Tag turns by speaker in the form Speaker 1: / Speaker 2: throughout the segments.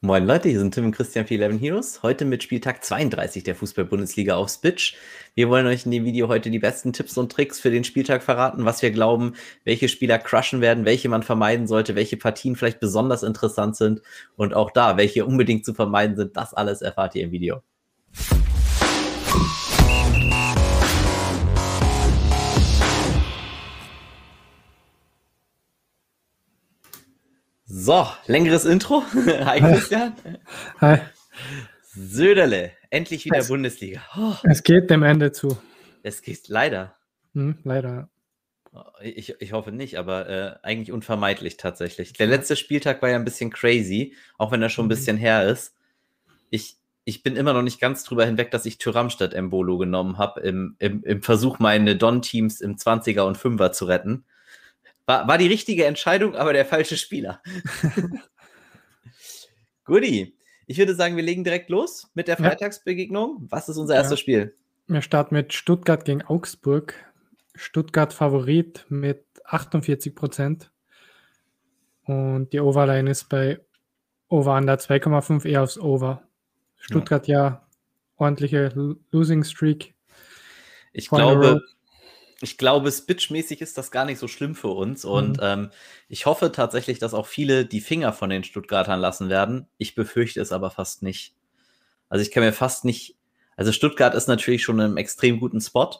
Speaker 1: Moin Leute, hier sind Tim und Christian für 11 Heroes. Heute mit Spieltag 32 der Fußball-Bundesliga auf Spitch. Wir wollen euch in dem Video heute die besten Tipps und Tricks für den Spieltag verraten, was wir glauben, welche Spieler crushen werden, welche man vermeiden sollte, welche Partien vielleicht besonders interessant sind und auch da, welche unbedingt zu vermeiden sind. Das alles erfahrt ihr im Video. So, längeres Intro. Hi Christian.
Speaker 2: Hi.
Speaker 1: Söderle, endlich wieder es, Bundesliga.
Speaker 2: Oh. Es geht dem Ende zu.
Speaker 1: Es geht leider.
Speaker 2: Hm, leider.
Speaker 1: Ich, ich hoffe nicht, aber äh, eigentlich unvermeidlich tatsächlich. Der letzte Spieltag war ja ein bisschen crazy, auch wenn er schon ein mhm. bisschen her ist. Ich, ich bin immer noch nicht ganz drüber hinweg, dass ich Tyram statt Embolo genommen habe, im, im, im Versuch, meine Don-Teams im 20er und 5er zu retten. War, war die richtige Entscheidung, aber der falsche Spieler. Guti. Ich würde sagen, wir legen direkt los mit der Freitagsbegegnung. Was ist unser ja. erstes Spiel?
Speaker 2: Wir starten mit Stuttgart gegen Augsburg. Stuttgart Favorit mit 48 Prozent. Und die Overline ist bei Over Under 2,5 eher aufs Over. Stuttgart ja, ja ordentliche Losing Streak.
Speaker 1: Ich glaube, ich glaube, Spitch-mäßig ist das gar nicht so schlimm für uns. Und mhm. ähm, ich hoffe tatsächlich, dass auch viele die Finger von den Stuttgartern lassen werden. Ich befürchte es aber fast nicht. Also ich kann mir fast nicht. Also Stuttgart ist natürlich schon in einem extrem guten Spot.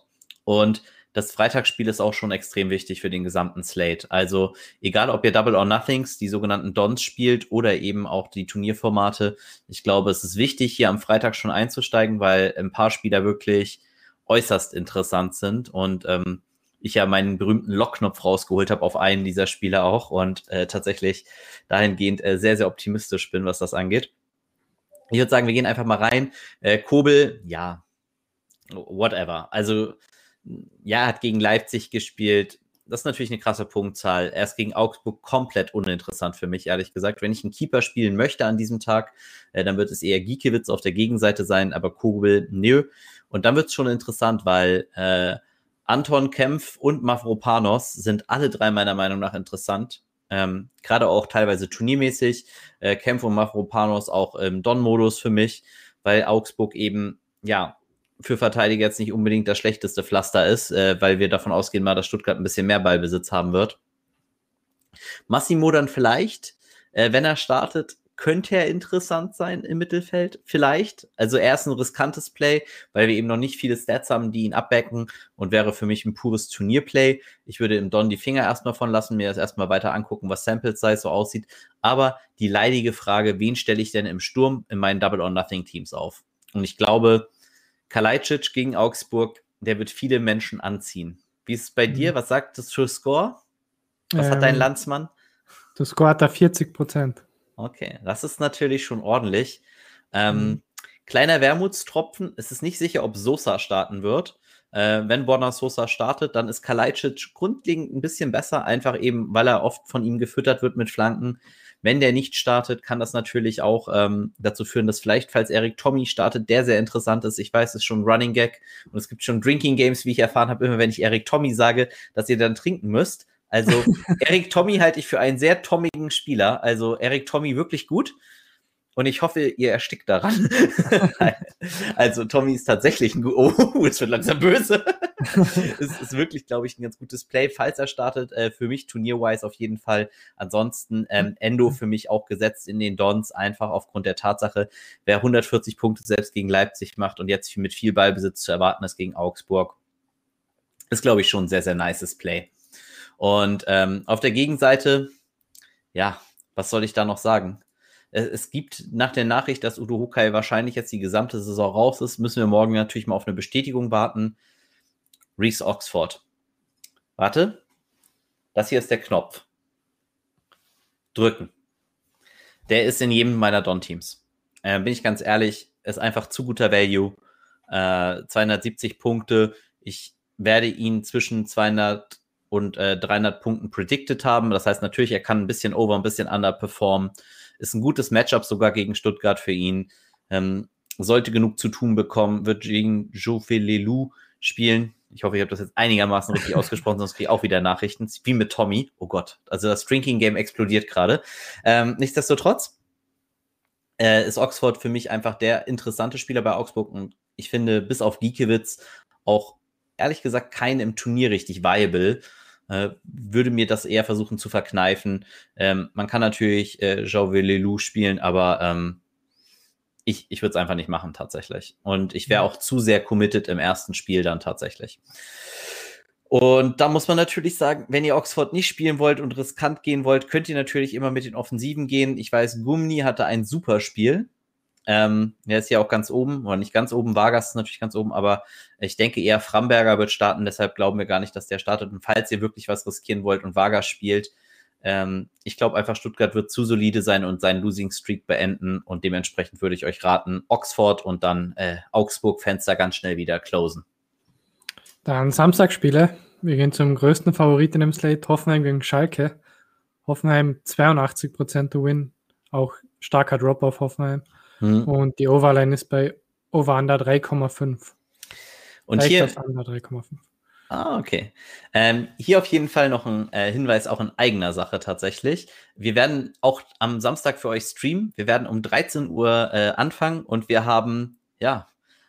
Speaker 1: Und das Freitagsspiel ist auch schon extrem wichtig für den gesamten Slate. Also egal, ob ihr Double or Nothings, die sogenannten Dons spielt oder eben auch die Turnierformate. Ich glaube, es ist wichtig, hier am Freitag schon einzusteigen, weil ein paar Spieler wirklich äußerst interessant sind und ähm, ich ja meinen berühmten Lockknopf rausgeholt habe auf einen dieser Spiele auch und äh, tatsächlich dahingehend äh, sehr, sehr optimistisch bin, was das angeht. Ich würde sagen, wir gehen einfach mal rein. Äh, Kobel, ja, whatever. Also, ja, hat gegen Leipzig gespielt. Das ist natürlich eine krasse Punktzahl. Er ist gegen Augsburg komplett uninteressant für mich, ehrlich gesagt. Wenn ich einen Keeper spielen möchte an diesem Tag, äh, dann wird es eher Giekewitz auf der Gegenseite sein, aber Kobel, nö. Und dann wird es schon interessant, weil äh, Anton Kempf und Mavropanos sind alle drei meiner Meinung nach interessant. Ähm, Gerade auch teilweise turniermäßig. Äh, Kempf und Mavropanos auch im Don-Modus für mich, weil Augsburg eben, ja, für Verteidiger jetzt nicht unbedingt das schlechteste Pflaster ist, äh, weil wir davon ausgehen mal, dass Stuttgart ein bisschen mehr Ballbesitz haben wird. Massimo dann vielleicht, äh, wenn er startet, könnte er interessant sein im Mittelfeld, vielleicht. Also er ist ein riskantes Play, weil wir eben noch nicht viele Stats haben, die ihn abbacken und wäre für mich ein pures Turnierplay. Ich würde im Don die Finger erstmal von lassen, mir das erstmal weiter angucken, was Sample Size so aussieht. Aber die leidige Frage, wen stelle ich denn im Sturm in meinen Double or Nothing Teams auf? Und ich glaube, Kalajdzic gegen Augsburg, der wird viele Menschen anziehen. Wie ist es bei mhm. dir? Was sagt das für Score? Was ähm, hat dein ähm, Landsmann?
Speaker 2: Das Score hat da 40 Prozent.
Speaker 1: Okay, das ist natürlich schon ordentlich. Ähm, mhm. Kleiner Wermutstropfen, es ist nicht sicher, ob Sosa starten wird. Äh, wenn Borna Sosa startet, dann ist Kalajdzic grundlegend ein bisschen besser, einfach eben, weil er oft von ihm gefüttert wird mit Flanken. Wenn der nicht startet, kann das natürlich auch ähm, dazu führen, dass vielleicht, falls Eric Tommy startet, der sehr interessant ist. Ich weiß, es ist schon Running Gag und es gibt schon Drinking Games, wie ich erfahren habe, immer wenn ich Eric Tommy sage, dass ihr dann trinken müsst. Also Eric Tommy halte ich für einen sehr tommigen Spieler. Also Eric Tommy wirklich gut. Und ich hoffe, ihr erstickt daran. also Tommy ist tatsächlich ein Oh, es wird langsam böse. es ist wirklich, glaube ich, ein ganz gutes Play, falls er startet. Äh, für mich turnierwise auf jeden Fall. Ansonsten ähm, Endo für mich auch gesetzt in den Dons, einfach aufgrund der Tatsache, wer 140 Punkte selbst gegen Leipzig macht und jetzt mit viel Ballbesitz zu erwarten ist gegen Augsburg, ist, glaube ich, schon ein sehr, sehr nices Play. Und ähm, auf der Gegenseite, ja, was soll ich da noch sagen? Es, gibt nach der Nachricht, dass Udo Hukai wahrscheinlich jetzt die gesamte Saison raus ist, müssen wir morgen natürlich mal auf eine Bestätigung warten. Reese Oxford. Warte. Das hier ist der Knopf. Drücken. Der ist in jedem meiner Don-Teams. Äh, bin ich ganz ehrlich, ist einfach zu guter Value. Äh, 270 Punkte. Ich werde ihn zwischen 200 und äh, 300 Punkten predicted haben. Das heißt natürlich, er kann ein bisschen over, ein bisschen underperformen. Ist ein gutes Matchup sogar gegen Stuttgart für ihn. Ähm, sollte genug zu tun bekommen, wird gegen Jofelelu spielen. Ich hoffe, ich habe das jetzt einigermaßen richtig ausgesprochen, sonst kriege ich auch wieder Nachrichten. Wie mit Tommy. Oh Gott. Also das Drinking Game explodiert gerade. Ähm, nichtsdestotrotz, äh, ist Oxford für mich einfach der interessante Spieler bei Augsburg und ich finde, bis auf Giekewitz auch ehrlich gesagt keinen im Turnier richtig viable. Äh, würde mir das eher versuchen zu verkneifen. Ähm, man kann natürlich äh, Jauvelelu spielen, aber ähm, ich, ich würde es einfach nicht machen tatsächlich. Und ich wäre auch zu sehr committed im ersten Spiel dann tatsächlich. Und da muss man natürlich sagen, wenn ihr Oxford nicht spielen wollt und riskant gehen wollt, könnt ihr natürlich immer mit den Offensiven gehen. Ich weiß, Gumni hatte ein super Spiel. Ähm, er ist ja auch ganz oben, oder nicht ganz oben, Vargas ist natürlich ganz oben, aber ich denke eher Framberger wird starten, deshalb glauben wir gar nicht, dass der startet. Und falls ihr wirklich was riskieren wollt und Vargas spielt, ähm, ich glaube einfach, Stuttgart wird zu solide sein und seinen Losing Streak beenden und dementsprechend würde ich euch raten, Oxford und dann äh, Augsburg-Fenster ganz schnell wieder closen.
Speaker 2: Dann Samstagspiele. Wir gehen zum größten Favoriten im Slate, Hoffenheim gegen Schalke. Hoffenheim 82% to win, auch starker Drop auf Hoffenheim. Hm. Und die Overline ist bei Over Under 3,5.
Speaker 1: Und hier 3,5. Ah, okay. Ähm, hier auf jeden Fall noch ein äh, Hinweis auch in eigener Sache tatsächlich. Wir werden auch am Samstag für euch streamen. Wir werden um 13 Uhr äh, anfangen und wir haben, ja,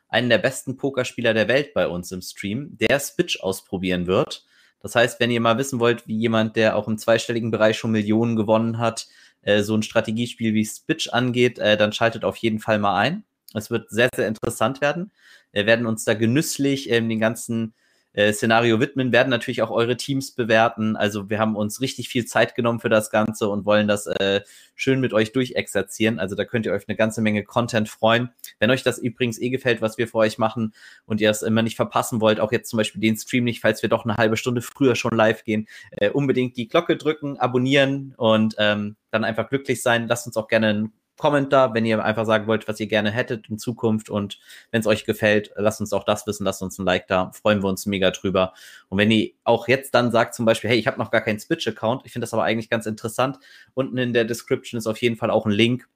Speaker 1: einen der besten Pokerspieler der Welt bei uns im Stream, der Spitch ausprobieren wird. Das heißt, wenn ihr mal wissen wollt, wie jemand, der auch im zweistelligen Bereich schon Millionen gewonnen hat, äh, so ein Strategiespiel wie Spitch angeht, äh, dann schaltet auf jeden Fall mal ein. Es wird sehr, sehr interessant werden. Wir werden uns da genüsslich ähm, den ganzen äh, Szenario widmen, werden natürlich auch eure Teams bewerten. Also wir haben uns richtig viel Zeit genommen für das Ganze und wollen das äh, schön mit euch durchexerzieren. Also da könnt ihr euch eine ganze Menge Content freuen. Wenn euch das übrigens eh gefällt, was wir für euch machen und ihr es immer nicht verpassen wollt, auch jetzt zum Beispiel den Stream nicht, falls wir doch eine halbe Stunde früher schon live gehen, äh, unbedingt die Glocke drücken, abonnieren und ähm, dann einfach glücklich sein. Lasst uns auch gerne ein Comment da, wenn ihr einfach sagen wollt, was ihr gerne hättet in Zukunft und wenn es euch gefällt, lasst uns auch das wissen, lasst uns ein Like da, freuen wir uns mega drüber. Und wenn ihr auch jetzt dann sagt zum Beispiel, hey, ich habe noch gar keinen Switch-Account, ich finde das aber eigentlich ganz interessant, unten in der Description ist auf jeden Fall auch ein Link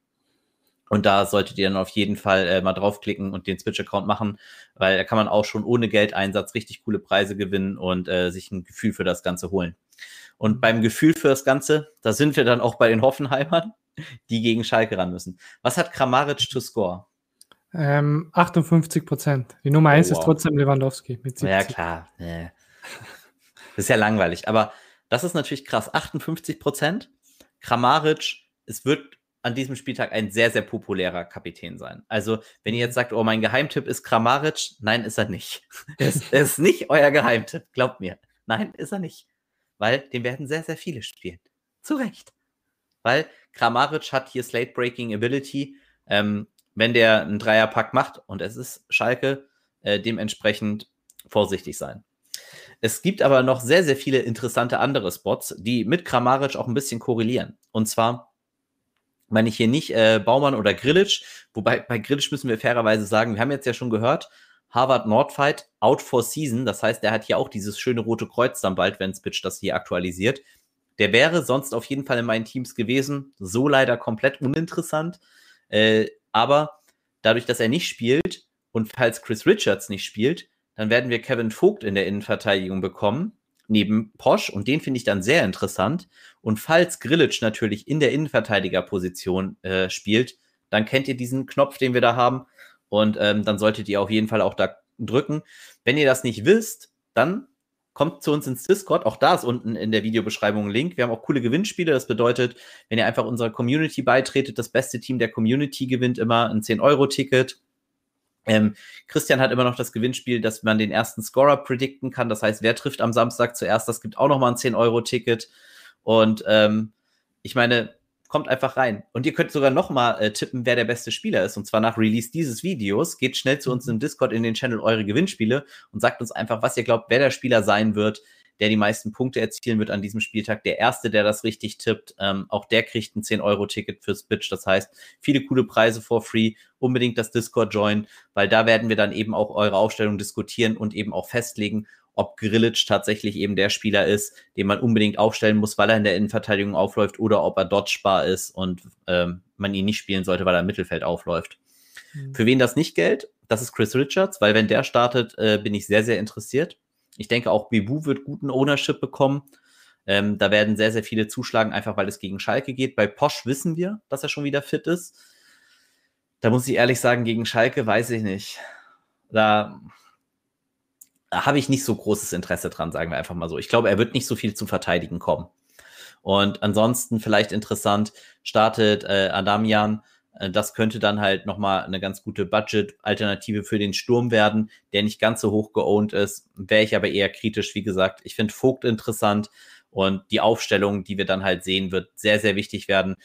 Speaker 1: und da solltet ihr dann auf jeden Fall äh, mal draufklicken und den Switch-Account machen, weil da kann man auch schon ohne Geldeinsatz richtig coole Preise gewinnen und äh, sich ein Gefühl für das Ganze holen. Und beim Gefühl für das Ganze, da sind wir dann auch bei den Hoffenheimern die gegen Schalke ran müssen. Was hat Kramaric to score?
Speaker 2: Ähm, 58 Prozent. Die Nummer 1 oh, wow. ist trotzdem Lewandowski
Speaker 1: mit 70. Ja, klar. Nee. Das ist ja langweilig. Aber das ist natürlich krass. 58 Prozent. Kramaric, es wird an diesem Spieltag ein sehr, sehr populärer Kapitän sein. Also, wenn ihr jetzt sagt, oh, mein Geheimtipp ist Kramaric, nein, ist er nicht. Es ist nicht euer Geheimtipp, glaubt mir. Nein, ist er nicht. Weil den werden sehr, sehr viele spielen. Zu Recht. Weil Kramaric hat hier Slate Breaking Ability. Ähm, wenn der einen Dreierpack macht und es ist Schalke, äh, dementsprechend vorsichtig sein. Es gibt aber noch sehr, sehr viele interessante andere Spots, die mit Kramaric auch ein bisschen korrelieren. Und zwar meine ich hier nicht äh, Baumann oder Grillitsch, wobei bei Grillitsch müssen wir fairerweise sagen, wir haben jetzt ja schon gehört, Harvard Nordfight out for season. Das heißt, er hat hier auch dieses schöne rote Kreuz dann bald, wenn Spitch das hier aktualisiert. Der wäre sonst auf jeden Fall in meinen Teams gewesen. So leider komplett uninteressant. Äh, aber dadurch, dass er nicht spielt und falls Chris Richards nicht spielt, dann werden wir Kevin Vogt in der Innenverteidigung bekommen, neben Posch. Und den finde ich dann sehr interessant. Und falls Grillitsch natürlich in der Innenverteidigerposition äh, spielt, dann kennt ihr diesen Knopf, den wir da haben. Und ähm, dann solltet ihr auf jeden Fall auch da drücken. Wenn ihr das nicht wisst, dann kommt zu uns ins Discord. Auch da ist unten in der Videobeschreibung ein Link. Wir haben auch coole Gewinnspiele. Das bedeutet, wenn ihr einfach unserer Community beitretet, das beste Team der Community gewinnt immer ein 10-Euro-Ticket. Ähm, Christian hat immer noch das Gewinnspiel, dass man den ersten Scorer predikten kann. Das heißt, wer trifft am Samstag zuerst, das gibt auch noch mal ein 10-Euro-Ticket. Und ähm, ich meine, kommt einfach rein. Und ihr könnt sogar noch mal äh, tippen, wer der beste Spieler ist. Und zwar nach Release dieses Videos. Geht schnell zu uns im Discord in den Channel eure Gewinnspiele und sagt uns einfach, was ihr glaubt, wer der Spieler sein wird, der die meisten Punkte erzielen wird an diesem Spieltag. Der Erste, der das richtig tippt, ähm, auch der kriegt ein 10-Euro-Ticket fürs Bitch. Das heißt, viele coole Preise for free. Unbedingt das Discord join, weil da werden wir dann eben auch eure Aufstellung diskutieren und eben auch festlegen ob Grillitsch tatsächlich eben der Spieler ist, den man unbedingt aufstellen muss, weil er in der Innenverteidigung aufläuft oder ob er dodgebar ist und ähm, man ihn nicht spielen sollte, weil er im Mittelfeld aufläuft. Mhm. Für wen das nicht gilt, das ist Chris Richards, weil wenn der startet, äh, bin ich sehr, sehr interessiert. Ich denke auch Bibu wird guten Ownership bekommen. Ähm, da werden sehr, sehr viele zuschlagen, einfach weil es gegen Schalke geht. Bei Posch wissen wir, dass er schon wieder fit ist. Da muss ich ehrlich sagen, gegen Schalke weiß ich nicht. Da habe ich nicht so großes Interesse dran, sagen wir einfach mal so. Ich glaube, er wird nicht so viel zum Verteidigen kommen. Und ansonsten vielleicht interessant, startet äh, Adamian. Äh, das könnte dann halt nochmal eine ganz gute Budget-Alternative für den Sturm werden, der nicht ganz so hoch geowned ist. Wäre ich aber eher kritisch, wie gesagt. Ich finde Vogt interessant und die Aufstellung, die wir dann halt sehen, wird sehr, sehr wichtig werden.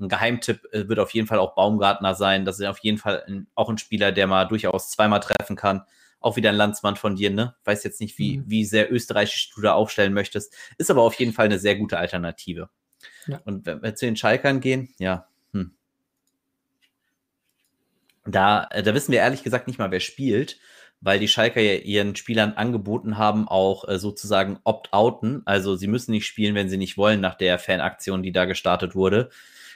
Speaker 1: Ein Geheimtipp äh, wird auf jeden Fall auch Baumgartner sein. Das ist auf jeden Fall auch ein Spieler, der mal durchaus zweimal treffen kann auch wieder ein Landsmann von dir, ne? Weiß jetzt nicht, wie, mhm. wie sehr österreichisch du da aufstellen möchtest. Ist aber auf jeden Fall eine sehr gute Alternative. Ja. Und wenn wir zu den Schalkern gehen, ja. Hm. Da, äh, da wissen wir ehrlich gesagt nicht mal, wer spielt, weil die Schalker ja ihren Spielern angeboten haben, auch äh, sozusagen opt-outen. Also sie müssen nicht spielen, wenn sie nicht wollen, nach der Fanaktion, die da gestartet wurde.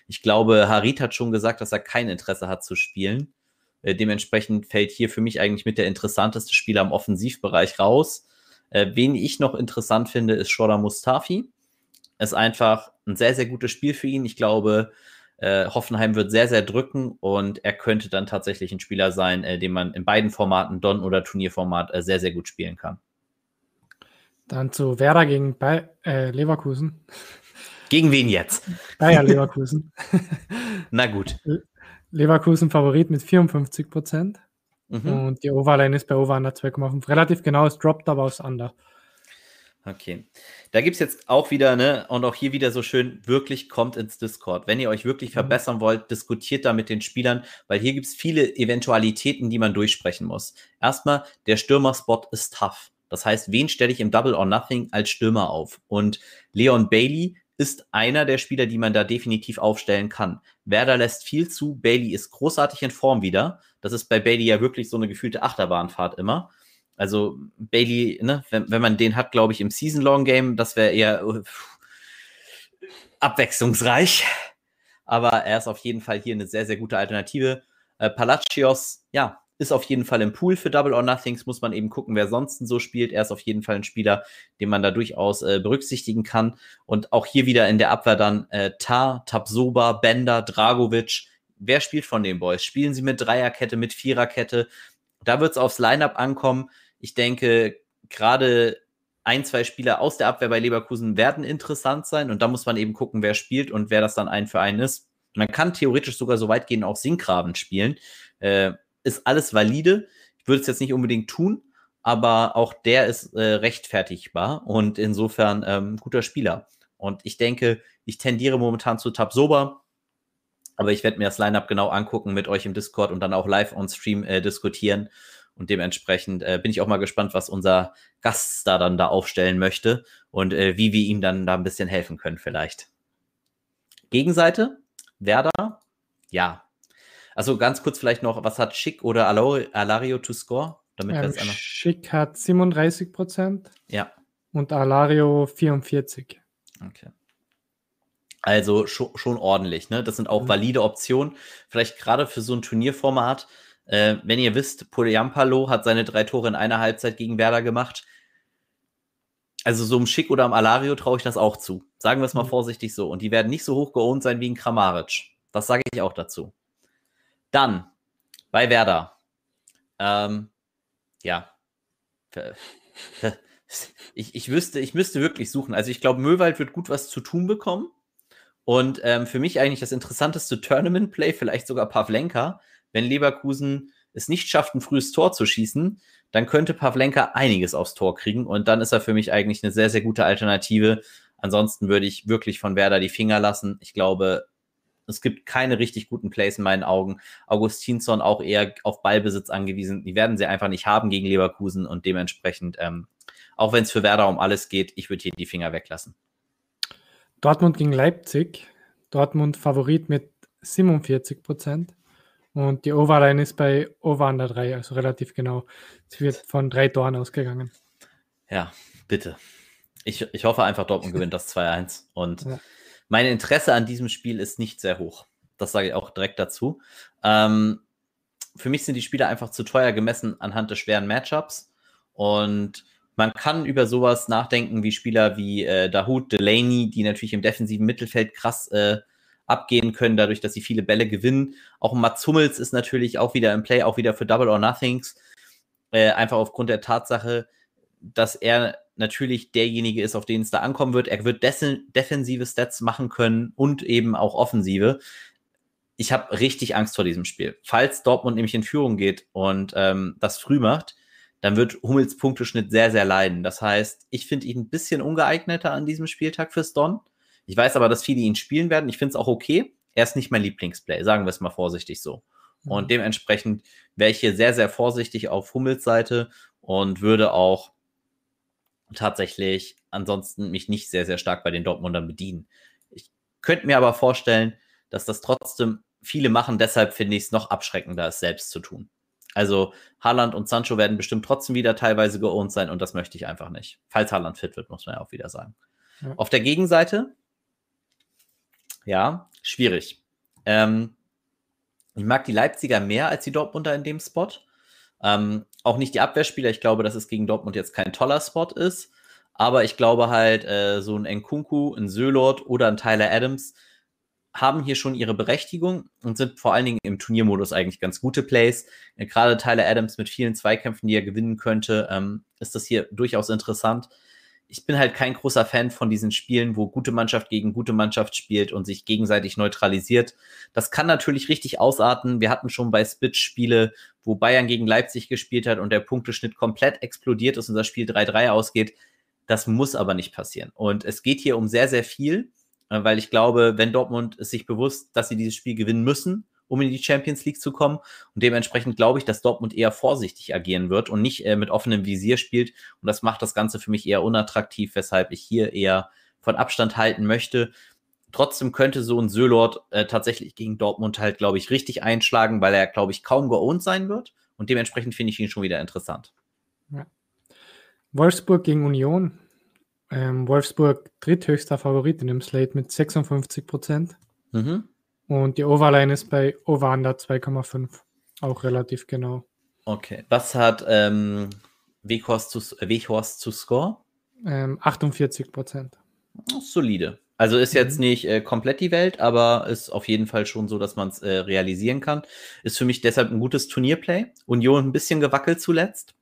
Speaker 1: Ich glaube, Harit hat schon gesagt, dass er kein Interesse hat zu spielen. Äh, dementsprechend fällt hier für mich eigentlich mit der interessanteste Spieler im Offensivbereich raus. Äh, wen ich noch interessant finde, ist Shoda Mustafi. Ist einfach ein sehr, sehr gutes Spiel für ihn. Ich glaube, äh, Hoffenheim wird sehr, sehr drücken und er könnte dann tatsächlich ein Spieler sein, den man in beiden Formaten, Don- oder Turnierformat, sehr, sehr gut spielen kann.
Speaker 2: Dann zu Werder gegen Be äh, Leverkusen.
Speaker 1: Gegen wen jetzt?
Speaker 2: Bayer Leverkusen.
Speaker 1: Na gut.
Speaker 2: Leverkusen Favorit mit 54 Prozent. Mhm. Und die Overline ist bei Over Under 2,5. Relativ genau, es droppt aber aus Under.
Speaker 1: Okay. Da gibt es jetzt auch wieder, ne, und auch hier wieder so schön, wirklich kommt ins Discord. Wenn ihr euch wirklich mhm. verbessern wollt, diskutiert da mit den Spielern, weil hier gibt es viele Eventualitäten, die man durchsprechen muss. Erstmal, der Stürmerspot ist tough. Das heißt, wen stelle ich im Double or Nothing als Stürmer auf? Und Leon Bailey ist einer der Spieler, die man da definitiv aufstellen kann. Werder lässt viel zu. Bailey ist großartig in Form wieder. Das ist bei Bailey ja wirklich so eine gefühlte Achterbahnfahrt immer. Also Bailey, ne, wenn, wenn man den hat, glaube ich, im Season-Long-Game, das wäre eher uh, abwechslungsreich. Aber er ist auf jeden Fall hier eine sehr, sehr gute Alternative. Äh, Palacios, ja, ist auf jeden Fall im Pool für Double or Nothings, muss man eben gucken, wer sonst so spielt. Er ist auf jeden Fall ein Spieler, den man da durchaus äh, berücksichtigen kann. Und auch hier wieder in der Abwehr dann äh, Tar, Tabsoba, Bender, Dragovic. Wer spielt von den Boys? Spielen sie mit Dreierkette, mit Viererkette? Da wird es aufs Lineup ankommen. Ich denke, gerade ein, zwei Spieler aus der Abwehr bei Leverkusen werden interessant sein. Und da muss man eben gucken, wer spielt und wer das dann ein für einen ist. Man kann theoretisch sogar so weit gehen, auch Sinkgraben spielen. Äh, ist alles valide. Ich würde es jetzt nicht unbedingt tun, aber auch der ist äh, rechtfertigbar und insofern ähm, guter Spieler. Und ich denke, ich tendiere momentan zu Tabsoba, aber ich werde mir das Lineup genau angucken mit euch im Discord und dann auch live on Stream äh, diskutieren. Und dementsprechend äh, bin ich auch mal gespannt, was unser Gast da dann da aufstellen möchte und äh, wie wir ihm dann da ein bisschen helfen können vielleicht. Gegenseite, Werder, ja, also ganz kurz vielleicht noch, was hat Schick oder Alario to score?
Speaker 2: Damit ähm, Schick hat 37 Prozent.
Speaker 1: Ja.
Speaker 2: Und Alario 44.
Speaker 1: Okay. Also schon, schon ordentlich, ne? Das sind auch mhm. valide Optionen. Vielleicht gerade für so ein Turnierformat. Äh, wenn ihr wisst, Poliampalo hat seine drei Tore in einer Halbzeit gegen Werder gemacht. Also so einem Schick oder am Alario traue ich das auch zu. Sagen wir es mal mhm. vorsichtig so. Und die werden nicht so hoch geohnt sein wie ein Kramaric. Das sage ich auch dazu. Dann bei Werder. Ähm, ja. Ich, ich wüsste, ich müsste wirklich suchen. Also ich glaube, Möwald wird gut was zu tun bekommen. Und ähm, für mich eigentlich das interessanteste Tournament-Play, vielleicht sogar Pavlenka. Wenn Leverkusen es nicht schafft, ein frühes Tor zu schießen, dann könnte Pavlenka einiges aufs Tor kriegen. Und dann ist er für mich eigentlich eine sehr, sehr gute Alternative. Ansonsten würde ich wirklich von Werder die Finger lassen. Ich glaube, es gibt keine richtig guten Plays in meinen Augen. Augustinsson auch eher auf Ballbesitz angewiesen. Die werden sie einfach nicht haben gegen Leverkusen und dementsprechend, ähm, auch wenn es für Werder um alles geht, ich würde hier die Finger weglassen.
Speaker 2: Dortmund gegen Leipzig. Dortmund Favorit mit 47 Prozent. Und die Overline ist bei Over Under 3, also relativ genau. Es wird von drei Toren ausgegangen.
Speaker 1: Ja, bitte. Ich, ich hoffe einfach, Dortmund gewinnt das 2-1. Und ja mein Interesse an diesem Spiel ist nicht sehr hoch. Das sage ich auch direkt dazu. Ähm, für mich sind die Spiele einfach zu teuer gemessen anhand des schweren Matchups. Und man kann über sowas nachdenken wie Spieler wie äh, Dahoud, Delaney, die natürlich im defensiven Mittelfeld krass äh, abgehen können, dadurch, dass sie viele Bälle gewinnen. Auch Mats Hummels ist natürlich auch wieder im Play, auch wieder für Double or Nothings. Äh, einfach aufgrund der Tatsache, dass er natürlich derjenige ist, auf den es da ankommen wird. Er wird defensive Stats machen können und eben auch offensive. Ich habe richtig Angst vor diesem Spiel. Falls Dortmund nämlich in Führung geht und ähm, das früh macht, dann wird Hummels Punkteschnitt sehr, sehr leiden. Das heißt, ich finde ihn ein bisschen ungeeigneter an diesem Spieltag fürs Don. Ich weiß aber, dass viele ihn spielen werden. Ich finde es auch okay. Er ist nicht mein Lieblingsplay, sagen wir es mal vorsichtig so. Mhm. Und dementsprechend wäre ich hier sehr, sehr vorsichtig auf Hummels Seite und würde auch tatsächlich ansonsten mich nicht sehr, sehr stark bei den Dortmundern bedienen. Ich könnte mir aber vorstellen, dass das trotzdem viele machen. Deshalb finde ich es noch abschreckender, es selbst zu tun. Also Haaland und Sancho werden bestimmt trotzdem wieder teilweise geohnt sein und das möchte ich einfach nicht. Falls Haaland fit wird, muss man ja auch wieder sagen. Ja. Auf der Gegenseite, ja, schwierig. Ähm, ich mag die Leipziger mehr als die Dortmunder in dem Spot. Ähm, auch nicht die Abwehrspieler. Ich glaube, dass es gegen Dortmund jetzt kein toller Spot ist. Aber ich glaube halt, äh, so ein Nkunku, ein Sölord oder ein Tyler Adams haben hier schon ihre Berechtigung und sind vor allen Dingen im Turniermodus eigentlich ganz gute Plays. Gerade Tyler Adams mit vielen Zweikämpfen, die er gewinnen könnte, ähm, ist das hier durchaus interessant. Ich bin halt kein großer Fan von diesen Spielen, wo gute Mannschaft gegen gute Mannschaft spielt und sich gegenseitig neutralisiert. Das kann natürlich richtig ausarten. Wir hatten schon bei Spitch Spiele, wo Bayern gegen Leipzig gespielt hat und der Punkteschnitt komplett explodiert ist und das Spiel 3-3 ausgeht. Das muss aber nicht passieren. Und es geht hier um sehr, sehr viel. Äh, weil ich glaube, wenn Dortmund ist sich bewusst, dass sie dieses Spiel gewinnen müssen, um in die Champions League zu kommen. Und dementsprechend glaube ich, dass Dortmund eher vorsichtig agieren wird und nicht äh, mit offenem Visier spielt. Und das macht das Ganze für mich eher unattraktiv, weshalb ich hier eher von Abstand halten möchte. Trotzdem könnte so ein Sölord äh, tatsächlich gegen Dortmund halt, glaube ich, richtig einschlagen, weil er, glaube ich, kaum geowned sein wird. Und dementsprechend finde ich ihn schon wieder interessant. Ja.
Speaker 2: Wolfsburg gegen Union. Ähm, Wolfsburg dritthöchster Favorit in dem Slate mit 56 Prozent. Mhm. Und die Overline ist bei Over-Under 2,5. Auch relativ genau.
Speaker 1: Okay. Was hat ähm, Weghorst, zu, Weghorst zu Score?
Speaker 2: Ähm, 48 Prozent.
Speaker 1: Solide. Also ist jetzt mhm. nicht äh, komplett die Welt, aber ist auf jeden Fall schon so, dass man es äh, realisieren kann. Ist für mich deshalb ein gutes Turnierplay. Union ein bisschen gewackelt zuletzt.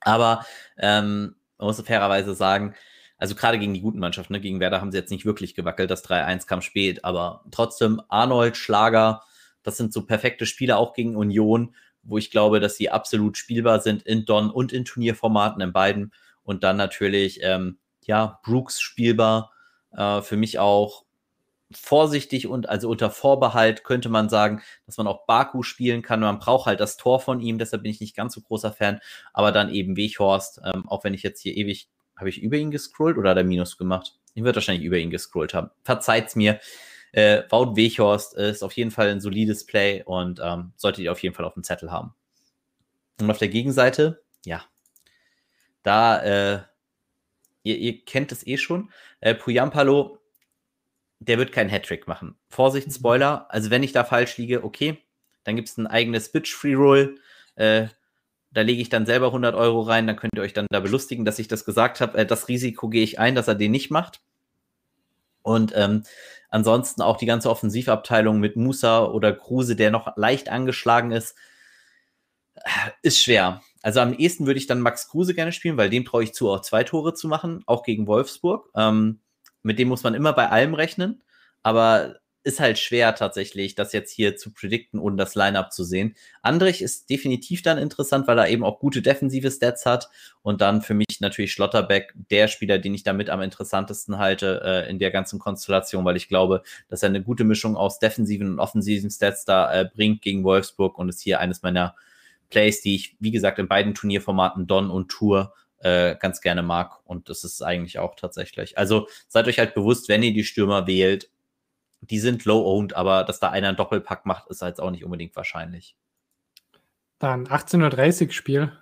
Speaker 1: Aber ähm, man muss fairerweise sagen, also gerade gegen die guten Mannschaften, ne, gegen Werder haben sie jetzt nicht wirklich gewackelt, das 3-1 kam spät, aber trotzdem Arnold, Schlager, das sind so perfekte Spiele auch gegen Union, wo ich glaube, dass sie absolut spielbar sind in Don und in Turnierformaten, in beiden. Und dann natürlich, ähm, ja, Brooks spielbar, äh, für mich auch vorsichtig und also unter Vorbehalt könnte man sagen, dass man auch Baku spielen kann. Man braucht halt das Tor von ihm, deshalb bin ich nicht ganz so großer Fan. Aber dann eben Weghorst, ähm, auch wenn ich jetzt hier ewig, habe ich über ihn gescrollt oder hat er Minus gemacht? Ich würde wahrscheinlich über ihn gescrollt haben. Verzeiht's mir. Äh, Wout Weghorst ist auf jeden Fall ein solides Play und ähm, solltet ihr auf jeden Fall auf dem Zettel haben. Und auf der Gegenseite, ja, da, äh, ihr, ihr kennt es eh schon, äh, Puyampalo der wird keinen Hattrick machen. Vorsicht, mhm. Spoiler. Also, wenn ich da falsch liege, okay, dann gibt es ein eigenes Bitch-Free-Roll. Äh, da lege ich dann selber 100 Euro rein, dann könnt ihr euch dann da belustigen, dass ich das gesagt habe. Äh, das Risiko gehe ich ein, dass er den nicht macht. Und ähm, ansonsten auch die ganze Offensivabteilung mit Musa oder Kruse, der noch leicht angeschlagen ist, äh, ist schwer. Also am ehesten würde ich dann Max Kruse gerne spielen, weil dem traue ich zu, auch zwei Tore zu machen, auch gegen Wolfsburg. Ähm, mit dem muss man immer bei allem rechnen, aber ist halt schwer tatsächlich, das jetzt hier zu predikten, ohne das Lineup zu sehen. Andrich ist definitiv dann interessant, weil er eben auch gute defensive Stats hat und dann für mich natürlich Schlotterbeck der Spieler, den ich damit am interessantesten halte äh, in der ganzen Konstellation, weil ich glaube, dass er eine gute Mischung aus defensiven und offensiven Stats da äh, bringt gegen Wolfsburg und ist hier eines meiner Plays, die ich, wie gesagt, in beiden Turnierformaten Don und Tour äh, ganz gerne mag. Und das ist eigentlich auch tatsächlich. Also seid euch halt bewusst, wenn ihr die Stürmer wählt, die sind low-owned, aber dass da einer einen Doppelpack macht, ist halt auch nicht unbedingt wahrscheinlich.
Speaker 2: Dann 18.30 Uhr Spiel.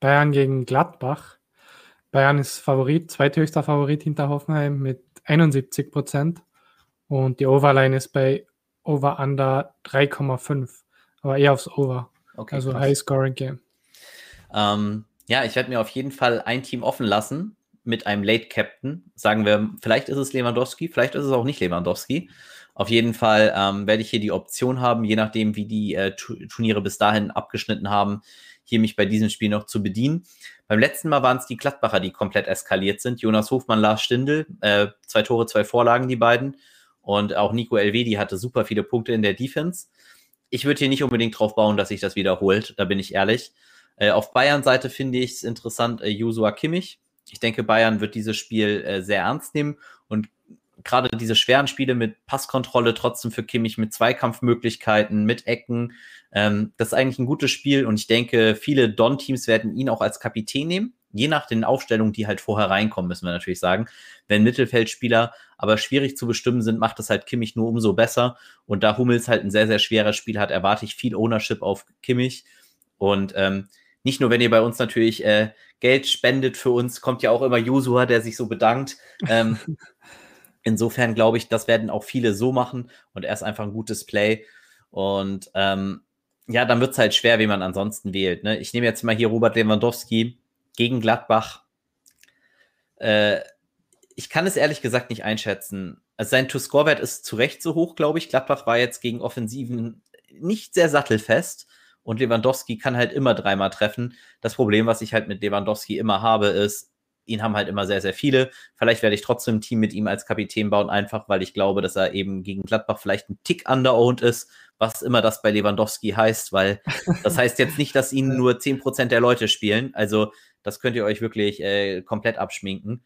Speaker 2: Bayern gegen Gladbach. Bayern ist Favorit, zweithöchster Favorit hinter Hoffenheim mit 71 Prozent. Und die Overline ist bei Over Under 3,5. Aber eher aufs Over. Okay, also High Scoring Game.
Speaker 1: Ähm, ja, ich werde mir auf jeden Fall ein Team offen lassen mit einem Late Captain. Sagen wir, vielleicht ist es Lewandowski, vielleicht ist es auch nicht Lewandowski. Auf jeden Fall ähm, werde ich hier die Option haben, je nachdem, wie die äh, Turniere bis dahin abgeschnitten haben, hier mich bei diesem Spiel noch zu bedienen. Beim letzten Mal waren es die Gladbacher, die komplett eskaliert sind. Jonas Hofmann, Lars Stindl, äh, zwei Tore, zwei Vorlagen, die beiden. Und auch Nico Elvedi hatte super viele Punkte in der Defense. Ich würde hier nicht unbedingt drauf bauen, dass sich das wiederholt, da bin ich ehrlich. Äh, auf Bayern-Seite finde ich es interessant, äh, Joshua Kimmich. Ich denke, Bayern wird dieses Spiel äh, sehr ernst nehmen und gerade diese schweren Spiele mit Passkontrolle trotzdem für Kimmich, mit Zweikampfmöglichkeiten, mit Ecken, ähm, das ist eigentlich ein gutes Spiel und ich denke, viele Don-Teams werden ihn auch als Kapitän nehmen. Je nach den Aufstellungen, die halt vorher reinkommen, müssen wir natürlich sagen. Wenn Mittelfeldspieler aber schwierig zu bestimmen sind, macht es halt Kimmich nur umso besser. Und da Hummels halt ein sehr, sehr schweres Spiel hat, erwarte ich viel Ownership auf Kimmich. Und ähm, nicht nur, wenn ihr bei uns natürlich äh, Geld spendet für uns, kommt ja auch immer Josua, der sich so bedankt. Ähm, insofern glaube ich, das werden auch viele so machen und er ist einfach ein gutes Play. Und ähm, ja, dann wird es halt schwer, wie man ansonsten wählt. Ne? Ich nehme jetzt mal hier Robert Lewandowski gegen Gladbach. Äh, ich kann es ehrlich gesagt nicht einschätzen. Also sein To-Score-Wert ist zu Recht so hoch, glaube ich. Gladbach war jetzt gegen Offensiven nicht sehr sattelfest und Lewandowski kann halt immer dreimal treffen. Das Problem, was ich halt mit Lewandowski immer habe, ist, ihn haben halt immer sehr, sehr viele. Vielleicht werde ich trotzdem ein Team mit ihm als Kapitän bauen, einfach weil ich glaube, dass er eben gegen Gladbach vielleicht ein Tick underowned ist, was immer das bei Lewandowski heißt, weil das heißt jetzt nicht, dass ihn nur 10% der Leute spielen. Also das könnt ihr euch wirklich äh, komplett abschminken.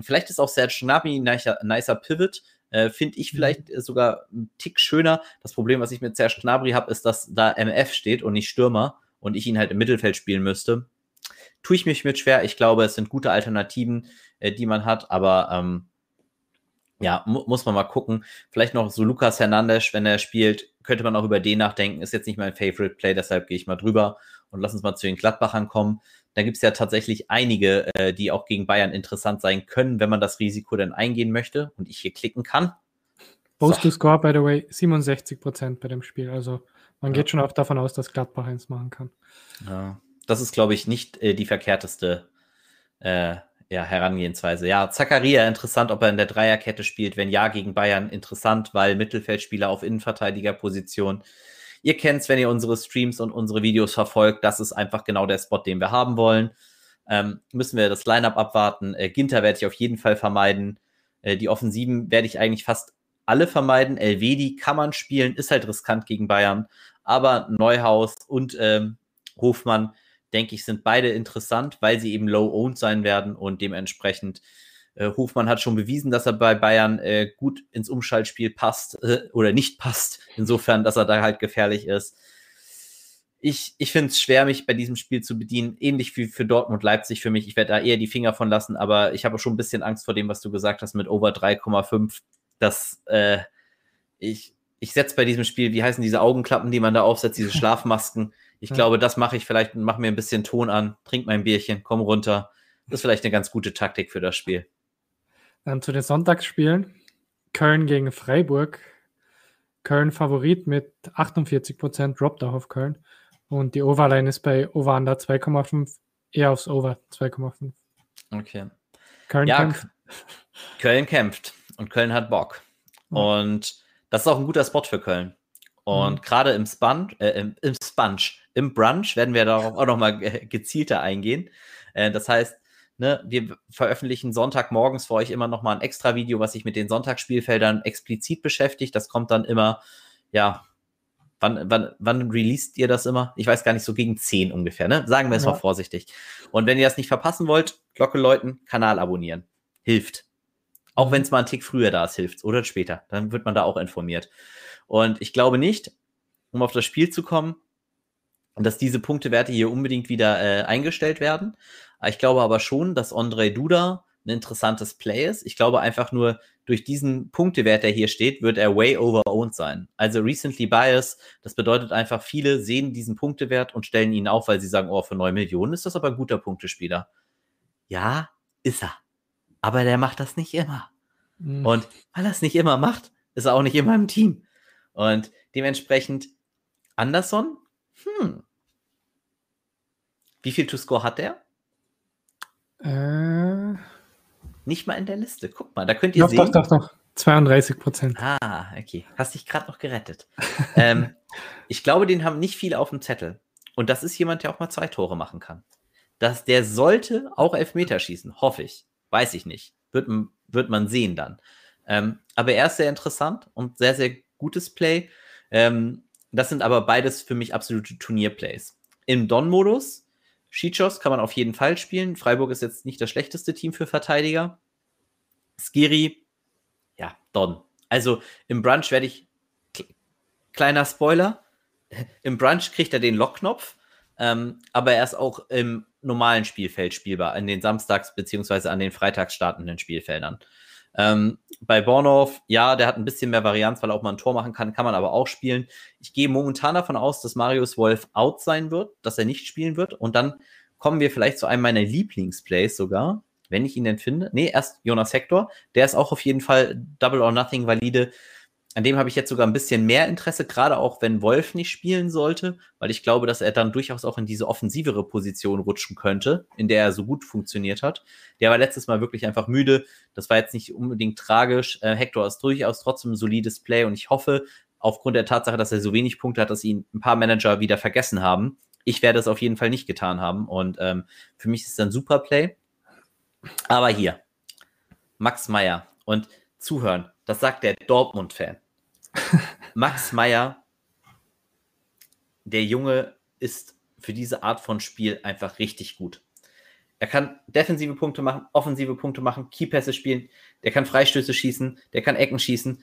Speaker 1: Vielleicht ist auch Serge Gnabry ein nicer, nicer Pivot. Äh, Finde ich mhm. vielleicht sogar ein Tick schöner. Das Problem, was ich mit Serge Gnabry habe, ist, dass da MF steht und nicht Stürmer und ich ihn halt im Mittelfeld spielen müsste tue ich mich mit schwer. Ich glaube, es sind gute Alternativen, äh, die man hat, aber ähm, ja, mu muss man mal gucken. Vielleicht noch so Lukas Hernandez, wenn er spielt, könnte man auch über den nachdenken. Ist jetzt nicht mein Favorite Play, deshalb gehe ich mal drüber und lass uns mal zu den Gladbachern kommen. Da gibt es ja tatsächlich einige, äh, die auch gegen Bayern interessant sein können, wenn man das Risiko dann eingehen möchte und ich hier klicken kann.
Speaker 2: Post so. to Score, by the way, 67% bei dem Spiel. Also man ja. geht schon auch davon aus, dass Gladbach eins machen kann.
Speaker 1: Ja, das ist, glaube ich, nicht äh, die verkehrteste äh, ja, Herangehensweise. Ja, Zakaria, interessant, ob er in der Dreierkette spielt. Wenn ja, gegen Bayern interessant, weil Mittelfeldspieler auf Innenverteidigerposition. Ihr kennt es, wenn ihr unsere Streams und unsere Videos verfolgt. Das ist einfach genau der Spot, den wir haben wollen. Ähm, müssen wir das Lineup abwarten. Äh, Ginter werde ich auf jeden Fall vermeiden. Äh, die Offensiven werde ich eigentlich fast alle vermeiden. Elvedi kann man spielen, ist halt riskant gegen Bayern. Aber Neuhaus und ähm, Hofmann denke ich, sind beide interessant, weil sie eben low-owned sein werden und dementsprechend Hofmann hat schon bewiesen, dass er bei Bayern äh, gut ins Umschaltspiel passt äh, oder nicht passt, insofern, dass er da halt gefährlich ist. Ich, ich finde es schwer, mich bei diesem Spiel zu bedienen, ähnlich wie für Dortmund Leipzig für mich. Ich werde da eher die Finger von lassen, aber ich habe schon ein bisschen Angst vor dem, was du gesagt hast mit Over 3,5. Das, äh, ich, ich setze bei diesem Spiel, wie heißen diese Augenklappen, die man da aufsetzt, diese Schlafmasken. Ich glaube, das mache ich vielleicht, mache mir ein bisschen Ton an, trink mein Bierchen, komm runter. Das ist vielleicht eine ganz gute Taktik für das Spiel.
Speaker 2: Dann zu den Sonntagsspielen. Köln gegen Freiburg. Köln Favorit mit 48 Prozent, droppt auch auf Köln. Und die Overline ist bei Over Under 2,5, eher aufs Over 2,5.
Speaker 1: Okay. Köln ja, kämpft. Köln kämpft und Köln hat Bock. Und das ist auch ein guter Spot für Köln. Und mhm. gerade im Sponge, äh, im, im Sponge, im Brunch werden wir darauf auch nochmal gezielter eingehen. Äh, das heißt, ne, wir veröffentlichen Sonntagmorgens für euch immer nochmal ein extra Video, was sich mit den Sonntagsspielfeldern explizit beschäftigt. Das kommt dann immer, ja, wann, wann, wann released ihr das immer? Ich weiß gar nicht, so gegen 10 ungefähr, ne? Sagen wir es ja. mal vorsichtig. Und wenn ihr das nicht verpassen wollt, Glocke läuten, Kanal abonnieren. Hilft. Auch mhm. wenn es mal einen Tick früher da ist, hilft Oder später. Dann wird man da auch informiert. Und ich glaube nicht, um auf das Spiel zu kommen, dass diese Punktewerte hier unbedingt wieder äh, eingestellt werden. Ich glaube aber schon, dass André Duda ein interessantes Play ist. Ich glaube einfach nur, durch diesen Punktewert, der hier steht, wird er way over-owned sein. Also recently bias, das bedeutet einfach, viele sehen diesen Punktewert und stellen ihn auf, weil sie sagen, oh, für 9 Millionen ist das aber ein guter Punktespieler. Ja, ist er. Aber der macht das nicht immer. Mhm. Und weil er es nicht immer macht, ist er auch nicht immer im Team. Und dementsprechend Anderson, hm. Wie viel To-Score hat der?
Speaker 2: Äh.
Speaker 1: Nicht mal in der Liste. Guck mal, da könnt ihr
Speaker 2: doch,
Speaker 1: sehen.
Speaker 2: Doch, doch, doch. 32 Prozent.
Speaker 1: Ah, okay. Hast dich gerade noch gerettet. ähm, ich glaube, den haben nicht viele auf dem Zettel. Und das ist jemand, der auch mal zwei Tore machen kann. Das, der sollte auch Elfmeter schießen, hoffe ich. Weiß ich nicht. Wird, wird man sehen dann. Ähm, aber er ist sehr interessant und sehr, sehr gutes Play. Ähm, das sind aber beides für mich absolute Turnierplays. Im Don-Modus, Schichos kann man auf jeden Fall spielen. Freiburg ist jetzt nicht das schlechteste Team für Verteidiger. Skiri, ja, Don. Also im Brunch werde ich, kleiner Spoiler, im Brunch kriegt er den Lockknopf, ähm, aber er ist auch im normalen Spielfeld spielbar, an den Samstags- bzw. an den Freitags startenden Spielfeldern. Ähm, bei Bornhoff, ja, der hat ein bisschen mehr Varianz, weil er auch mal ein Tor machen kann, kann man aber auch spielen. Ich gehe momentan davon aus, dass Marius Wolf out sein wird, dass er nicht spielen wird. Und dann kommen wir vielleicht zu einem meiner Lieblingsplays sogar, wenn ich ihn denn finde. Nee, erst Jonas Hector. Der ist auch auf jeden Fall Double or Nothing valide an dem habe ich jetzt sogar ein bisschen mehr Interesse, gerade auch wenn Wolf nicht spielen sollte, weil ich glaube, dass er dann durchaus auch in diese offensivere Position rutschen könnte, in der er so gut funktioniert hat. Der war letztes Mal wirklich einfach müde. Das war jetzt nicht unbedingt tragisch. Äh, Hector ist durchaus trotzdem ein solides Play und ich hoffe, aufgrund der Tatsache, dass er so wenig Punkte hat, dass ihn ein paar Manager wieder vergessen haben. Ich werde es auf jeden Fall nicht getan haben und ähm, für mich ist es ein super Play. Aber hier, Max Meyer und zuhören, das sagt der Dortmund-Fan. Max Meyer, der Junge ist für diese Art von Spiel einfach richtig gut. Er kann defensive Punkte machen, offensive Punkte machen, Keypässe spielen, der kann Freistöße schießen, der kann Ecken schießen.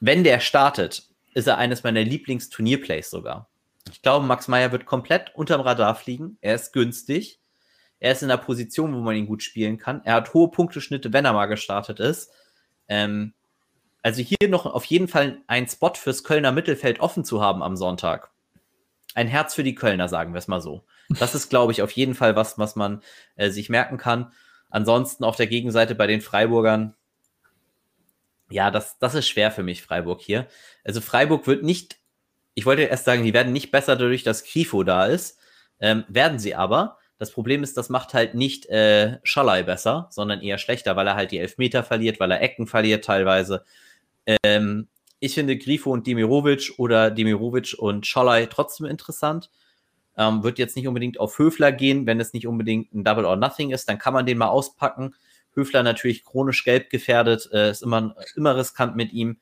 Speaker 1: Wenn der startet, ist er eines meiner Lieblingsturnierplays sogar. Ich glaube, Max Meyer wird komplett unterm Radar fliegen. Er ist günstig. Er ist in einer Position, wo man ihn gut spielen kann. Er hat hohe Punkteschnitte, wenn er mal gestartet ist. Ähm, also hier noch auf jeden Fall ein Spot fürs Kölner Mittelfeld offen zu haben am Sonntag. Ein Herz für die Kölner, sagen wir es mal so. Das ist, glaube ich, auf jeden Fall was, was man äh, sich merken kann. Ansonsten auf der Gegenseite bei den Freiburgern, ja, das, das ist schwer für mich, Freiburg hier. Also Freiburg wird nicht, ich wollte erst sagen, die werden nicht besser dadurch, dass Grifo da ist. Ähm, werden sie aber. Das Problem ist, das macht halt nicht äh, Schalai besser, sondern eher schlechter, weil er halt die Elfmeter verliert, weil er Ecken verliert teilweise. Ähm, ich finde Grifo und Demirovic oder Demirovic und Scholai trotzdem interessant. Ähm, wird jetzt nicht unbedingt auf Höfler gehen, wenn es nicht unbedingt ein Double or Nothing ist, dann kann man den mal auspacken. Höfler natürlich chronisch gelb gefährdet, äh, ist immer, immer riskant mit ihm.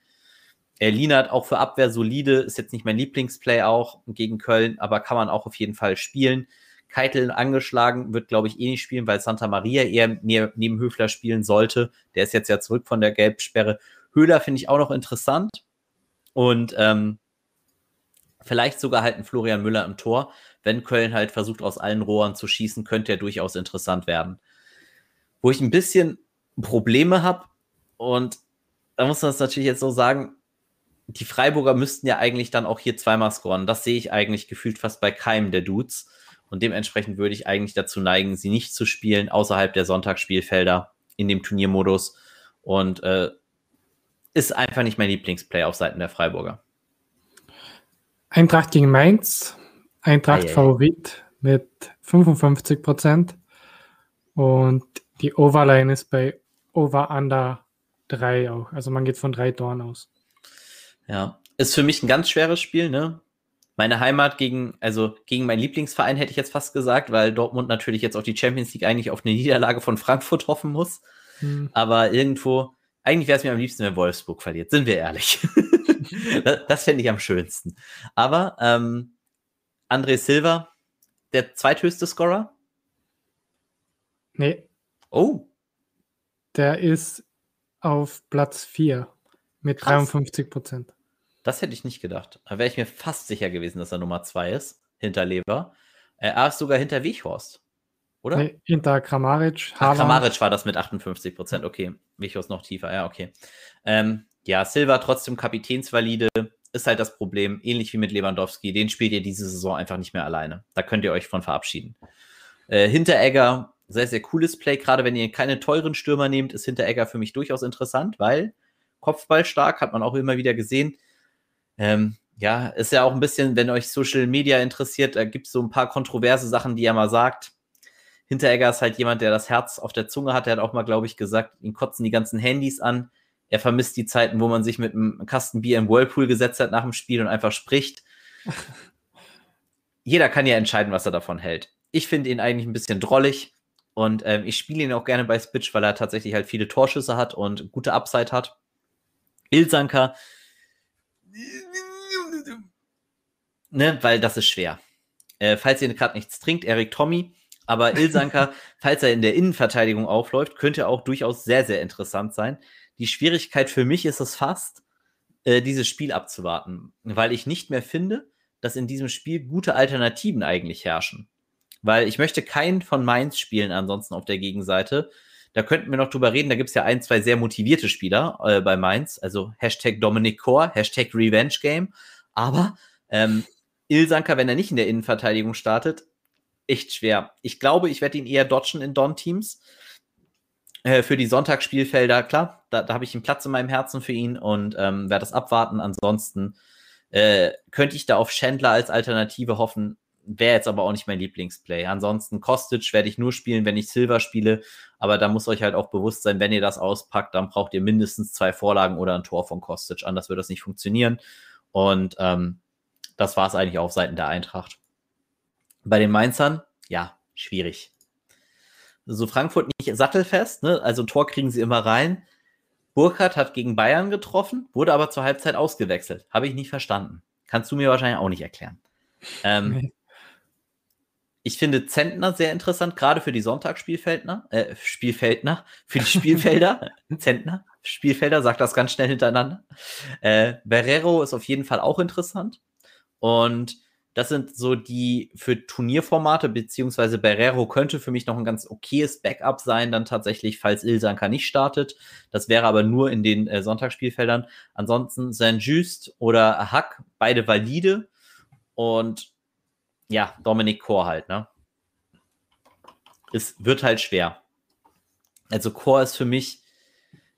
Speaker 1: Er Lienert auch für Abwehr solide, ist jetzt nicht mein Lieblingsplay auch gegen Köln, aber kann man auch auf jeden Fall spielen. Keitel angeschlagen, wird glaube ich eh nicht spielen, weil Santa Maria eher neben Höfler spielen sollte. Der ist jetzt ja zurück von der Gelbsperre. Höhler finde ich auch noch interessant. Und ähm, vielleicht sogar halt ein Florian Müller im Tor. Wenn Köln halt versucht, aus allen Rohren zu schießen, könnte er durchaus interessant werden. Wo ich ein bisschen Probleme habe, und da muss man es natürlich jetzt so sagen, die Freiburger müssten ja eigentlich dann auch hier zweimal scoren. Das sehe ich eigentlich gefühlt fast bei keinem der Dudes. Und dementsprechend würde ich eigentlich dazu neigen, sie nicht zu spielen, außerhalb der Sonntagsspielfelder in dem Turniermodus. Und äh, ist einfach nicht mein Lieblingsplay auf Seiten der Freiburger.
Speaker 2: Eintracht gegen Mainz. Eintracht Eieiei. Favorit mit 55 Prozent. Und die Overline ist bei Over Under 3 auch. Also man geht von drei Toren aus.
Speaker 1: Ja, ist für mich ein ganz schweres Spiel, ne? Meine Heimat gegen, also gegen meinen Lieblingsverein hätte ich jetzt fast gesagt, weil Dortmund natürlich jetzt auf die Champions League eigentlich auf eine Niederlage von Frankfurt hoffen muss. Hm. Aber irgendwo, eigentlich wäre es mir am liebsten, wenn Wolfsburg verliert, sind wir ehrlich. das, das fände ich am schönsten. Aber ähm, André Silva, der zweithöchste Scorer?
Speaker 2: Nee.
Speaker 1: Oh.
Speaker 2: Der ist auf Platz 4 mit Krass. 53 Prozent.
Speaker 1: Das hätte ich nicht gedacht. Da wäre ich mir fast sicher gewesen, dass er Nummer 2 ist, hinter Leber. Er ist sogar hinter Wiechhorst oder? Nee,
Speaker 2: hinter Kramaric.
Speaker 1: Ach, Kramaric war das mit 58 Prozent, okay. Michos noch tiefer, ja, okay. Ähm, ja, Silva trotzdem kapitänsvalide, ist halt das Problem, ähnlich wie mit Lewandowski, den spielt ihr diese Saison einfach nicht mehr alleine. Da könnt ihr euch von verabschieden. Äh, Hinteregger, sehr, sehr cooles Play, gerade wenn ihr keine teuren Stürmer nehmt, ist Hinteregger für mich durchaus interessant, weil Kopfball stark, hat man auch immer wieder gesehen. Ähm, ja, ist ja auch ein bisschen, wenn euch Social Media interessiert, da gibt es so ein paar kontroverse Sachen, die er mal sagt Hinteregger ist halt jemand, der das Herz auf der Zunge hat. Der hat auch mal, glaube ich, gesagt, ihn kotzen die ganzen Handys an. Er vermisst die Zeiten, wo man sich mit einem Kasten Bier im Whirlpool gesetzt hat nach dem Spiel und einfach spricht. Jeder kann ja entscheiden, was er davon hält. Ich finde ihn eigentlich ein bisschen drollig und ähm, ich spiele ihn auch gerne bei Spitch, weil er tatsächlich halt viele Torschüsse hat und gute Upside hat. Ilsanker, ne, weil das ist schwer. Äh, falls ihr gerade nichts trinkt, Erik Tommy, aber Ilsanker, falls er in der Innenverteidigung aufläuft, könnte auch durchaus sehr, sehr interessant sein. Die Schwierigkeit für mich ist es fast, äh, dieses Spiel abzuwarten, weil ich nicht mehr finde, dass in diesem Spiel gute Alternativen eigentlich herrschen. Weil ich möchte keinen von Mainz spielen ansonsten auf der Gegenseite. Da könnten wir noch drüber reden. Da gibt es ja ein, zwei sehr motivierte Spieler äh, bei Mainz. Also Hashtag Dominic Core, Hashtag Revenge Game. Aber ähm, Ilsanker, wenn er nicht in der Innenverteidigung startet, echt schwer. Ich glaube, ich werde ihn eher dodgen in Don-Teams. Äh, für die Sonntagsspielfelder, klar, da, da habe ich einen Platz in meinem Herzen für ihn und ähm, werde das abwarten. Ansonsten äh, könnte ich da auf Chandler als Alternative hoffen, wäre jetzt aber auch nicht mein Lieblingsplay. Ansonsten Kostic werde ich nur spielen, wenn ich Silver spiele, aber da muss euch halt auch bewusst sein, wenn ihr das auspackt, dann braucht ihr mindestens zwei Vorlagen oder ein Tor von Kostic, anders wird das nicht funktionieren. Und ähm, das war es eigentlich auf Seiten der Eintracht. Bei den Mainzern, ja, schwierig. So Frankfurt nicht sattelfest, ne? also Tor kriegen sie immer rein. Burkhardt hat gegen Bayern getroffen, wurde aber zur Halbzeit ausgewechselt. Habe ich nicht verstanden. Kannst du mir wahrscheinlich auch nicht erklären. Ähm, nee. Ich finde Zentner sehr interessant, gerade für die Sonntagsspielfeldner, äh, Spielfeldner, für die Spielfelder. Zentner, Spielfelder, sagt das ganz schnell hintereinander. Äh, Barrero ist auf jeden Fall auch interessant. Und das sind so die für Turnierformate, beziehungsweise Barrero könnte für mich noch ein ganz okayes Backup sein, dann tatsächlich, falls Ilsanka nicht startet. Das wäre aber nur in den äh, Sonntagsspielfeldern. Ansonsten Saint-Just oder Hack, beide valide. Und ja, Dominik Chor halt, ne? Es wird halt schwer. Also Chor ist für mich,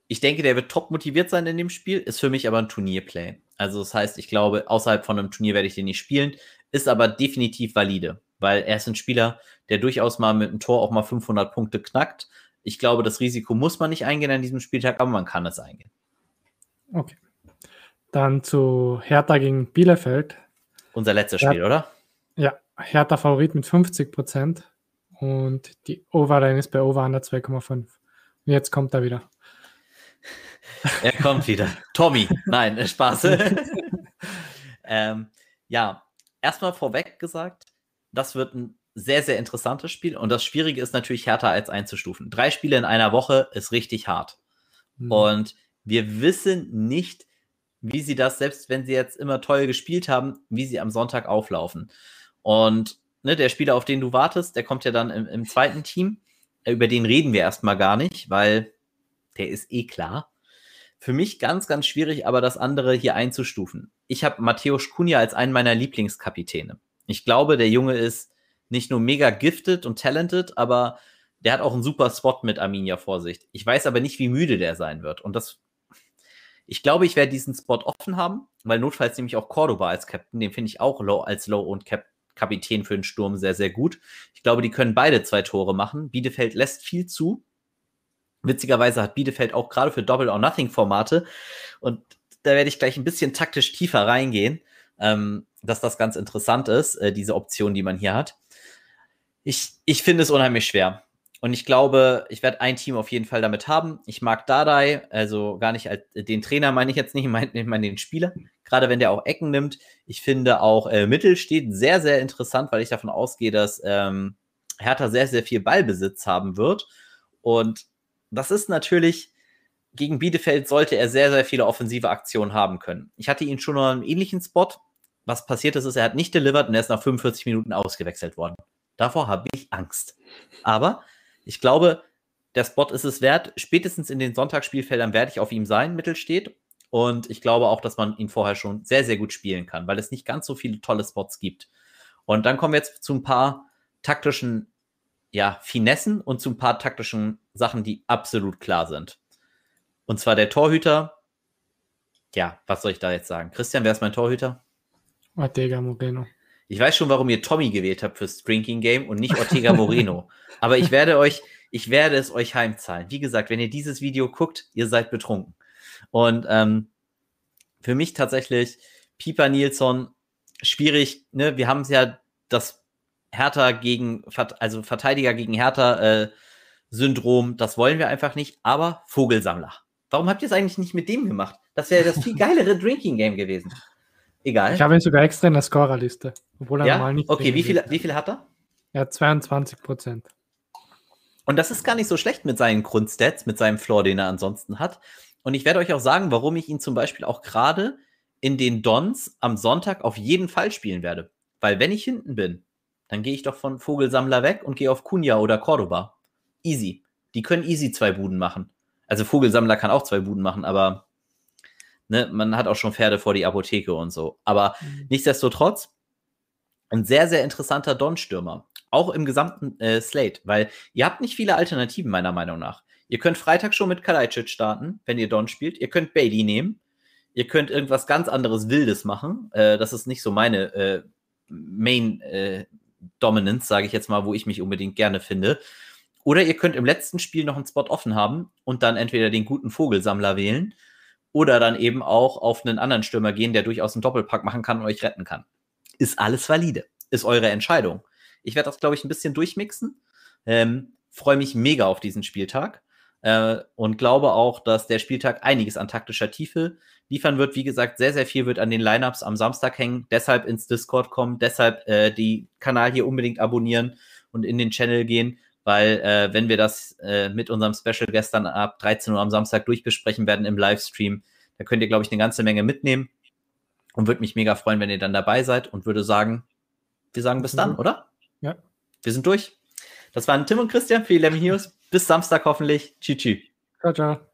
Speaker 1: ich denke, der wird top motiviert sein in dem Spiel, ist für mich aber ein Turnierplay. Also das heißt, ich glaube, außerhalb von einem Turnier werde ich den nicht spielen, ist aber definitiv valide, weil er ist ein Spieler, der durchaus mal mit einem Tor auch mal 500 Punkte knackt. Ich glaube, das Risiko muss man nicht eingehen an diesem Spieltag, aber man kann es eingehen.
Speaker 2: Okay. Dann zu Hertha gegen Bielefeld.
Speaker 1: Unser letztes Spiel, ja. oder?
Speaker 2: Ja, Hertha Favorit mit 50 Prozent und die Overline ist bei Over 2,5. Jetzt kommt er wieder.
Speaker 1: Er kommt wieder. Tommy. Nein, Spaß. ähm, ja, erstmal vorweg gesagt, das wird ein sehr, sehr interessantes Spiel. Und das Schwierige ist natürlich, härter als einzustufen. Drei Spiele in einer Woche ist richtig hart. Mhm. Und wir wissen nicht, wie sie das, selbst wenn sie jetzt immer toll gespielt haben, wie sie am Sonntag auflaufen. Und ne, der Spieler, auf den du wartest, der kommt ja dann im, im zweiten Team. Über den reden wir erstmal gar nicht, weil der ist eh klar. Für mich ganz, ganz schwierig, aber das andere hier einzustufen. Ich habe Matthäus Kunja als einen meiner Lieblingskapitäne. Ich glaube, der Junge ist nicht nur mega gifted und talented, aber der hat auch einen super Spot mit Arminia Vorsicht. Ich weiß aber nicht, wie müde der sein wird. Und das, ich glaube, ich werde diesen Spot offen haben, weil notfalls nämlich auch Cordoba als Captain, den finde ich auch low, als Low und Cap Kapitän für den Sturm sehr, sehr gut. Ich glaube, die können beide zwei Tore machen. Bielefeld lässt viel zu. Witzigerweise hat Bielefeld auch gerade für Double or Nothing Formate und da werde ich gleich ein bisschen taktisch tiefer reingehen, ähm, dass das ganz interessant ist, äh, diese Option, die man hier hat. Ich, ich finde es unheimlich schwer. Und ich glaube, ich werde ein Team auf jeden Fall damit haben. Ich mag Dadai, also gar nicht als den Trainer meine ich jetzt nicht, ich meine mein den Spieler. Gerade wenn der auch Ecken nimmt. Ich finde auch äh, Mittel steht sehr, sehr interessant, weil ich davon ausgehe, dass ähm, Hertha sehr, sehr viel Ballbesitz haben wird. Und das ist natürlich, gegen Bielefeld sollte er sehr, sehr viele offensive Aktionen haben können. Ich hatte ihn schon noch einen ähnlichen Spot. Was passiert ist, ist, er hat nicht delivered und er ist nach 45 Minuten ausgewechselt worden. Davor habe ich Angst. Aber ich glaube, der Spot ist es wert. Spätestens in den Sonntagsspielfeldern werde ich auf ihm sein, Mittelsteht. Und ich glaube auch, dass man ihn vorher schon sehr, sehr gut spielen kann, weil es nicht ganz so viele tolle Spots gibt. Und dann kommen wir jetzt zu ein paar taktischen ja, Finessen und zu ein paar taktischen Sachen, die absolut klar sind. Und zwar der Torhüter. Ja, was soll ich da jetzt sagen? Christian, wer ist mein Torhüter?
Speaker 2: Ortega Moreno.
Speaker 1: Ich weiß schon, warum ihr Tommy gewählt habt fürs Drinking Game und nicht Ortega Moreno. Aber ich werde euch, ich werde es euch heimzahlen. Wie gesagt, wenn ihr dieses Video guckt, ihr seid betrunken. Und ähm, für mich tatsächlich Pieper Nilsson schwierig. Ne? Wir haben es ja das Hertha gegen, also Verteidiger gegen Hertha äh, Syndrom, das wollen wir einfach nicht, aber Vogelsammler. Warum habt ihr es eigentlich nicht mit dem gemacht? Das wäre das viel geilere Drinking Game gewesen. Egal.
Speaker 2: Ich habe ihn sogar extra in der Scorerliste,
Speaker 1: obwohl er ja? normal nicht. Okay, wie viel, wie viel hat er?
Speaker 2: Ja, 22 Prozent.
Speaker 1: Und das ist gar nicht so schlecht mit seinen Grundstats, mit seinem Floor, den er ansonsten hat. Und ich werde euch auch sagen, warum ich ihn zum Beispiel auch gerade in den Dons am Sonntag auf jeden Fall spielen werde. Weil wenn ich hinten bin, dann gehe ich doch von Vogelsammler weg und gehe auf Cunha oder Cordoba. Easy. Die können easy zwei Buden machen. Also Vogelsammler kann auch zwei Buden machen, aber ne, man hat auch schon Pferde vor die Apotheke und so. Aber mhm. nichtsdestotrotz, ein sehr, sehr interessanter Don-Stürmer. Auch im gesamten äh, Slate, weil ihr habt nicht viele Alternativen, meiner Meinung nach. Ihr könnt Freitag schon mit Kalajdzic starten, wenn ihr Don spielt. Ihr könnt Bailey nehmen. Ihr könnt irgendwas ganz anderes Wildes machen. Äh, das ist nicht so meine äh, Main äh, Dominance, sage ich jetzt mal, wo ich mich unbedingt gerne finde. Oder ihr könnt im letzten Spiel noch einen Spot offen haben und dann entweder den guten Vogelsammler wählen oder dann eben auch auf einen anderen Stürmer gehen, der durchaus einen Doppelpack machen kann und euch retten kann. Ist alles valide. Ist eure Entscheidung. Ich werde das, glaube ich, ein bisschen durchmixen. Ähm, Freue mich mega auf diesen Spieltag äh, und glaube auch, dass der Spieltag einiges an taktischer Tiefe liefern wird. Wie gesagt, sehr, sehr viel wird an den Lineups am Samstag hängen. Deshalb ins Discord kommen, deshalb äh, die Kanal hier unbedingt abonnieren und in den Channel gehen, weil äh, wenn wir das äh, mit unserem Special gestern ab 13 Uhr am Samstag durchbesprechen werden im Livestream, da könnt ihr, glaube ich, eine ganze Menge mitnehmen und würde mich mega freuen, wenn ihr dann dabei seid und würde sagen, wir sagen bis dann, oder?
Speaker 2: Ja.
Speaker 1: Wir sind durch. Das waren Tim und Christian für die Lemon Heroes. Bis Samstag hoffentlich. Tschüss.
Speaker 2: Ciao, ciao.